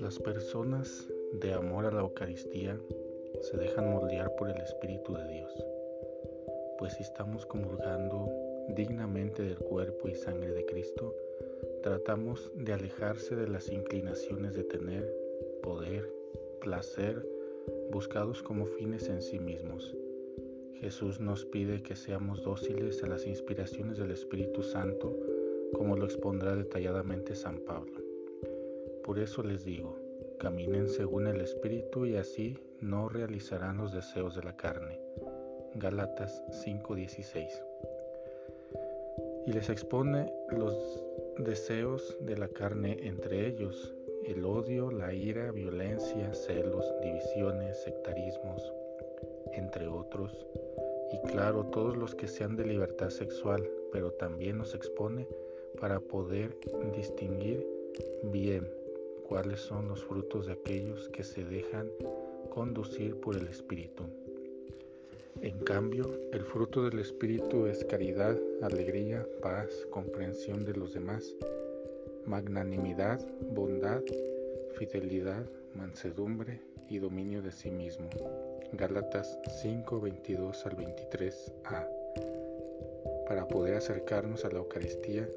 Las personas de amor a la Eucaristía se dejan moldear por el Espíritu de Dios, pues si estamos comulgando dignamente del cuerpo y sangre de Cristo, tratamos de alejarse de las inclinaciones de tener poder, placer, buscados como fines en sí mismos. Jesús nos pide que seamos dóciles a las inspiraciones del Espíritu Santo, como lo expondrá detalladamente San Pablo. Por eso les digo, caminen según el Espíritu y así no realizarán los deseos de la carne. Galatas 5:16 y les expone los deseos de la carne entre ellos, el odio, la ira, violencia, celos, divisiones, sectarismos, entre otros, y claro, todos los que sean de libertad sexual, pero también nos expone para poder distinguir bien cuáles son los frutos de aquellos que se dejan conducir por el Espíritu. En cambio, el fruto del Espíritu es caridad, alegría, paz, comprensión de los demás, magnanimidad, bondad, fidelidad, mansedumbre y dominio de sí mismo. Gálatas 5, 22 al 23a. Para poder acercarnos a la Eucaristía,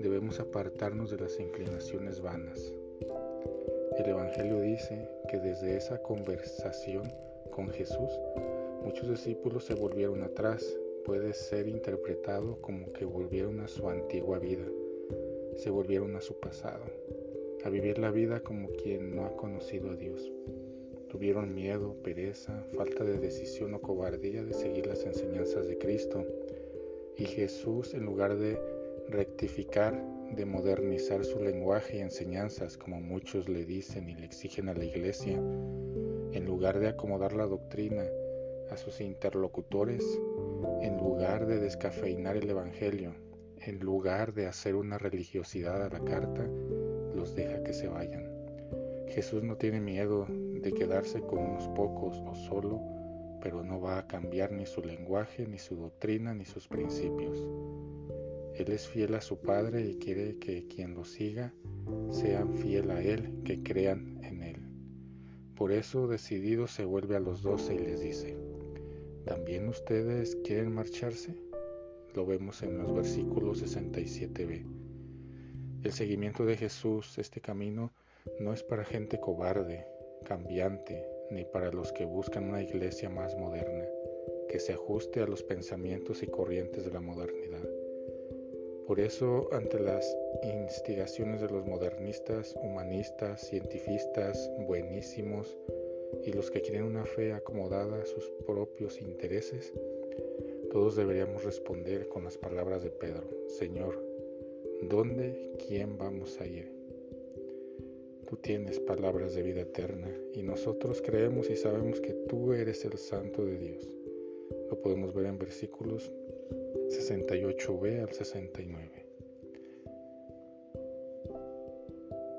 debemos apartarnos de las inclinaciones vanas. El Evangelio dice que desde esa conversación con Jesús, Muchos discípulos se volvieron atrás, puede ser interpretado como que volvieron a su antigua vida, se volvieron a su pasado, a vivir la vida como quien no ha conocido a Dios. Tuvieron miedo, pereza, falta de decisión o cobardía de seguir las enseñanzas de Cristo. Y Jesús, en lugar de rectificar, de modernizar su lenguaje y enseñanzas, como muchos le dicen y le exigen a la iglesia, en lugar de acomodar la doctrina, a sus interlocutores en lugar de descafeinar el Evangelio, en lugar de hacer una religiosidad a la carta, los deja que se vayan. Jesús no tiene miedo de quedarse con unos pocos o solo, pero no va a cambiar ni su lenguaje, ni su doctrina, ni sus principios. Él es fiel a su Padre y quiere que quien lo siga sean fiel a Él, que crean en Él. Por eso decidido se vuelve a los doce y les dice, ¿También ustedes quieren marcharse? Lo vemos en los versículos 67b. El seguimiento de Jesús, este camino, no es para gente cobarde, cambiante, ni para los que buscan una iglesia más moderna, que se ajuste a los pensamientos y corrientes de la modernidad. Por eso, ante las instigaciones de los modernistas, humanistas, cientifistas, buenísimos, y los que quieren una fe acomodada a sus propios intereses, todos deberíamos responder con las palabras de Pedro, Señor, ¿dónde, quién vamos a ir? Tú tienes palabras de vida eterna y nosotros creemos y sabemos que tú eres el Santo de Dios. Lo podemos ver en versículos 68b al 69.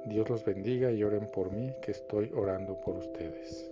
Dios los bendiga y oren por mí que estoy orando por ustedes.